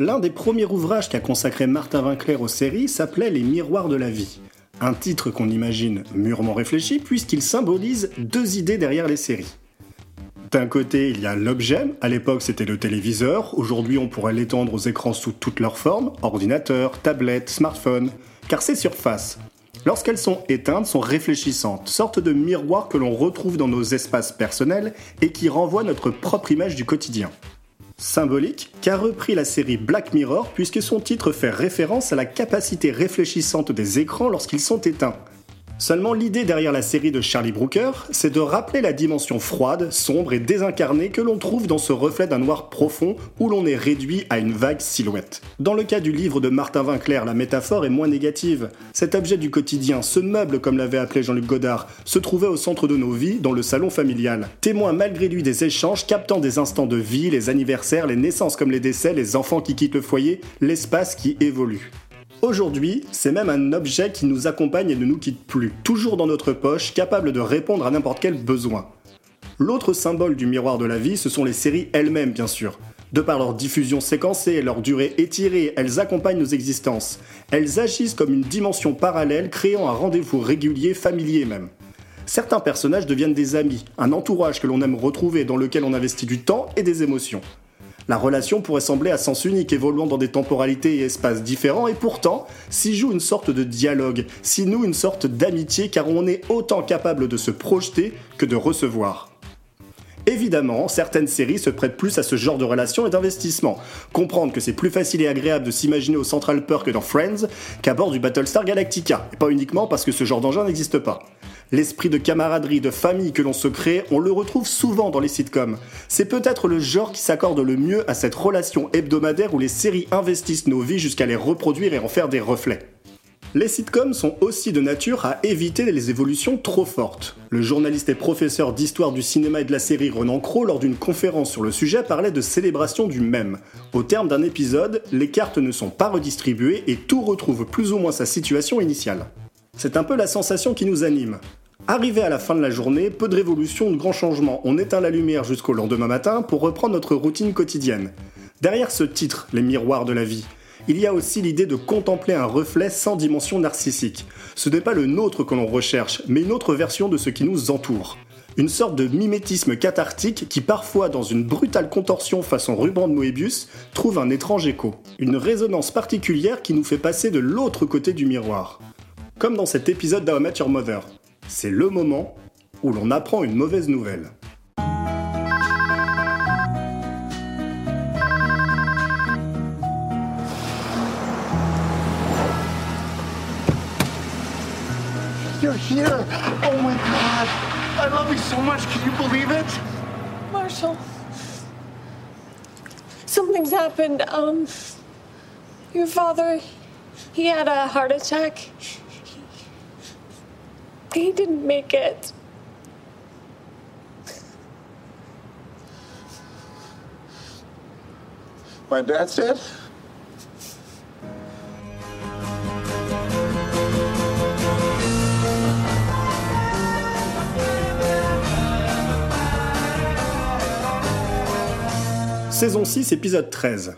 L'un des premiers ouvrages qu'a consacré Martin Winkler aux séries s'appelait Les miroirs de la vie. Un titre qu'on imagine mûrement réfléchi puisqu'il symbolise deux idées derrière les séries. D'un côté, il y a l'objet, à l'époque c'était le téléviseur, aujourd'hui on pourrait l'étendre aux écrans sous toutes leurs formes, ordinateur, tablette, smartphone, car ces surfaces, lorsqu'elles sont éteintes, sont réfléchissantes, sorte de miroirs que l'on retrouve dans nos espaces personnels et qui renvoient notre propre image du quotidien. Symbolique, qu'a repris la série Black Mirror puisque son titre fait référence à la capacité réfléchissante des écrans lorsqu'ils sont éteints, Seulement l'idée derrière la série de Charlie Brooker, c'est de rappeler la dimension froide, sombre et désincarnée que l'on trouve dans ce reflet d'un noir profond où l'on est réduit à une vague silhouette. Dans le cas du livre de Martin Winkler, la métaphore est moins négative. Cet objet du quotidien, ce meuble comme l'avait appelé Jean-Luc Godard, se trouvait au centre de nos vies, dans le salon familial. Témoin malgré lui des échanges, captant des instants de vie, les anniversaires, les naissances comme les décès, les enfants qui quittent le foyer, l'espace qui évolue. Aujourd'hui, c'est même un objet qui nous accompagne et ne nous quitte plus, toujours dans notre poche, capable de répondre à n'importe quel besoin. L'autre symbole du miroir de la vie, ce sont les séries elles-mêmes, bien sûr. De par leur diffusion séquencée leur durée étirée, elles accompagnent nos existences. Elles agissent comme une dimension parallèle, créant un rendez-vous régulier, familier même. Certains personnages deviennent des amis, un entourage que l'on aime retrouver, dans lequel on investit du temps et des émotions. La relation pourrait sembler à sens unique, évoluant dans des temporalités et espaces différents, et pourtant s'y joue une sorte de dialogue, s'y noue une sorte d'amitié, car on est autant capable de se projeter que de recevoir. Évidemment, certaines séries se prêtent plus à ce genre de relation et d'investissement. Comprendre que c'est plus facile et agréable de s'imaginer au Central Perk dans Friends qu'à bord du Battlestar Galactica, et pas uniquement parce que ce genre d'engin n'existe pas. L'esprit de camaraderie, de famille que l'on se crée, on le retrouve souvent dans les sitcoms. C'est peut-être le genre qui s'accorde le mieux à cette relation hebdomadaire où les séries investissent nos vies jusqu'à les reproduire et en faire des reflets. Les sitcoms sont aussi de nature à éviter les évolutions trop fortes. Le journaliste et professeur d'histoire du cinéma et de la série Renan Cros, lors d'une conférence sur le sujet, parlait de célébration du même. Au terme d'un épisode, les cartes ne sont pas redistribuées et tout retrouve plus ou moins sa situation initiale. C'est un peu la sensation qui nous anime. Arrivé à la fin de la journée, peu de révolutions, de grands changements. On éteint la lumière jusqu'au lendemain matin pour reprendre notre routine quotidienne. Derrière ce titre, Les miroirs de la vie, il y a aussi l'idée de contempler un reflet sans dimension narcissique. Ce n'est pas le nôtre que l'on recherche, mais une autre version de ce qui nous entoure. Une sorte de mimétisme cathartique qui parfois, dans une brutale contorsion façon ruban de Moebius, trouve un étrange écho. Une résonance particulière qui nous fait passer de l'autre côté du miroir. Comme dans cet épisode d'How Your Mother. C'est le moment où l'on apprend une mauvaise nouvelle. You're here! Oh my god! I love you so much, can you believe it? Marshall. Something's happened. Um, your father, he had a heart attack. He didn't make it. My dad's dead? Saison 6, épisode 13.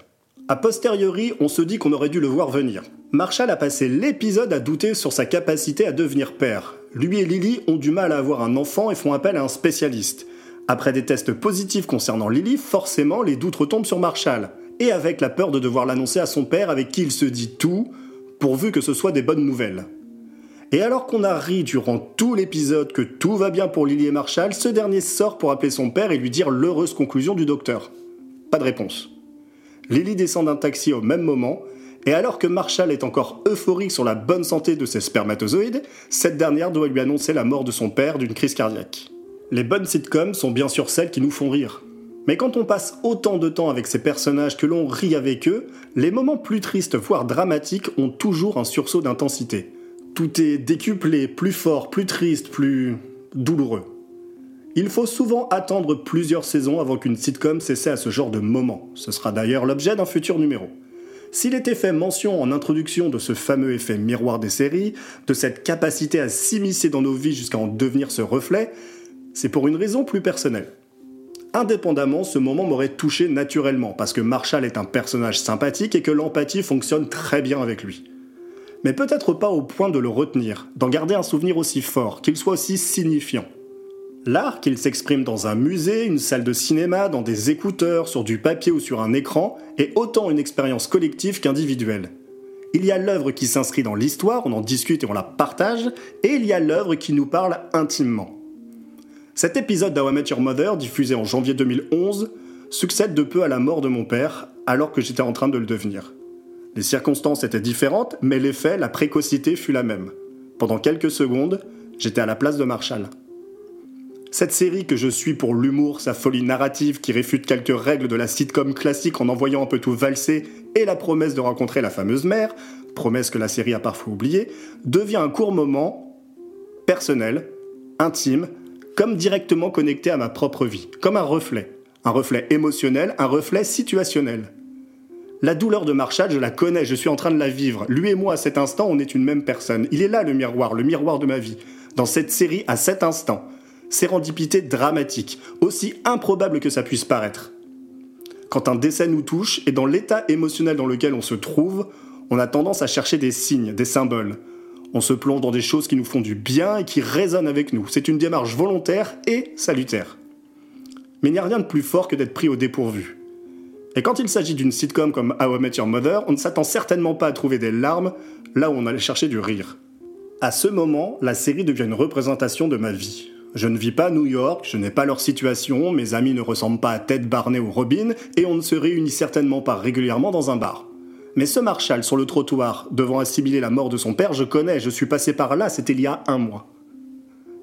A posteriori, on se dit qu'on aurait dû le voir venir. Marshall a passé l'épisode à douter sur sa capacité à devenir père. Lui et Lily ont du mal à avoir un enfant et font appel à un spécialiste. Après des tests positifs concernant Lily, forcément les doutes retombent sur Marshall. Et avec la peur de devoir l'annoncer à son père avec qui il se dit tout, pourvu que ce soit des bonnes nouvelles. Et alors qu'on a ri durant tout l'épisode que tout va bien pour Lily et Marshall, ce dernier sort pour appeler son père et lui dire l'heureuse conclusion du docteur. Pas de réponse. Lily descend d'un taxi au même moment, et alors que Marshall est encore euphorique sur la bonne santé de ses spermatozoïdes, cette dernière doit lui annoncer la mort de son père d'une crise cardiaque. Les bonnes sitcoms sont bien sûr celles qui nous font rire. Mais quand on passe autant de temps avec ces personnages que l'on rit avec eux, les moments plus tristes, voire dramatiques, ont toujours un sursaut d'intensité. Tout est décuplé, plus fort, plus triste, plus douloureux. Il faut souvent attendre plusieurs saisons avant qu'une sitcom cesse à ce genre de moment. Ce sera d'ailleurs l'objet d'un futur numéro. S'il était fait mention en introduction de ce fameux effet miroir des séries, de cette capacité à s'immiscer dans nos vies jusqu'à en devenir ce reflet, c'est pour une raison plus personnelle. Indépendamment, ce moment m'aurait touché naturellement, parce que Marshall est un personnage sympathique et que l'empathie fonctionne très bien avec lui. Mais peut-être pas au point de le retenir, d'en garder un souvenir aussi fort, qu'il soit aussi signifiant. L'art, qu'il s'exprime dans un musée, une salle de cinéma, dans des écouteurs, sur du papier ou sur un écran, est autant une expérience collective qu'individuelle. Il y a l'œuvre qui s'inscrit dans l'histoire, on en discute et on la partage, et il y a l'œuvre qui nous parle intimement. Cet épisode d'How I Your Mother, diffusé en janvier 2011, succède de peu à la mort de mon père, alors que j'étais en train de le devenir. Les circonstances étaient différentes, mais l'effet, la précocité fut la même. Pendant quelques secondes, j'étais à la place de Marshall. Cette série que je suis pour l'humour, sa folie narrative qui réfute quelques règles de la sitcom classique en envoyant un peu tout valser et la promesse de rencontrer la fameuse mère, promesse que la série a parfois oubliée, devient un court moment personnel, intime, comme directement connecté à ma propre vie, comme un reflet. Un reflet émotionnel, un reflet situationnel. La douleur de Marshall, je la connais, je suis en train de la vivre. Lui et moi, à cet instant, on est une même personne. Il est là le miroir, le miroir de ma vie. Dans cette série, à cet instant. Sérendipité dramatique, aussi improbable que ça puisse paraître. Quand un décès nous touche, et dans l'état émotionnel dans lequel on se trouve, on a tendance à chercher des signes, des symboles. On se plonge dans des choses qui nous font du bien et qui résonnent avec nous. C'est une démarche volontaire et salutaire. Mais il n'y a rien de plus fort que d'être pris au dépourvu. Et quand il s'agit d'une sitcom comme How I Your Mother, on ne s'attend certainement pas à trouver des larmes là où on allait chercher du rire. À ce moment, la série devient une représentation de ma vie. Je ne vis pas à New York, je n'ai pas leur situation, mes amis ne ressemblent pas à Ted Barney ou Robin, et on ne se réunit certainement pas régulièrement dans un bar. Mais ce Marshall sur le trottoir, devant assimiler la mort de son père, je connais, je suis passé par là, c'était il y a un mois.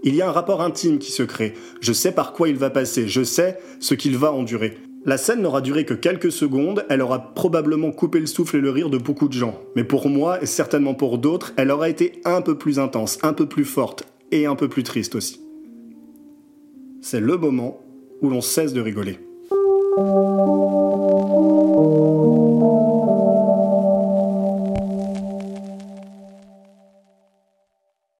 Il y a un rapport intime qui se crée, je sais par quoi il va passer, je sais ce qu'il va endurer. La scène n'aura duré que quelques secondes, elle aura probablement coupé le souffle et le rire de beaucoup de gens. Mais pour moi, et certainement pour d'autres, elle aura été un peu plus intense, un peu plus forte, et un peu plus triste aussi. C'est le moment où l'on cesse de rigoler.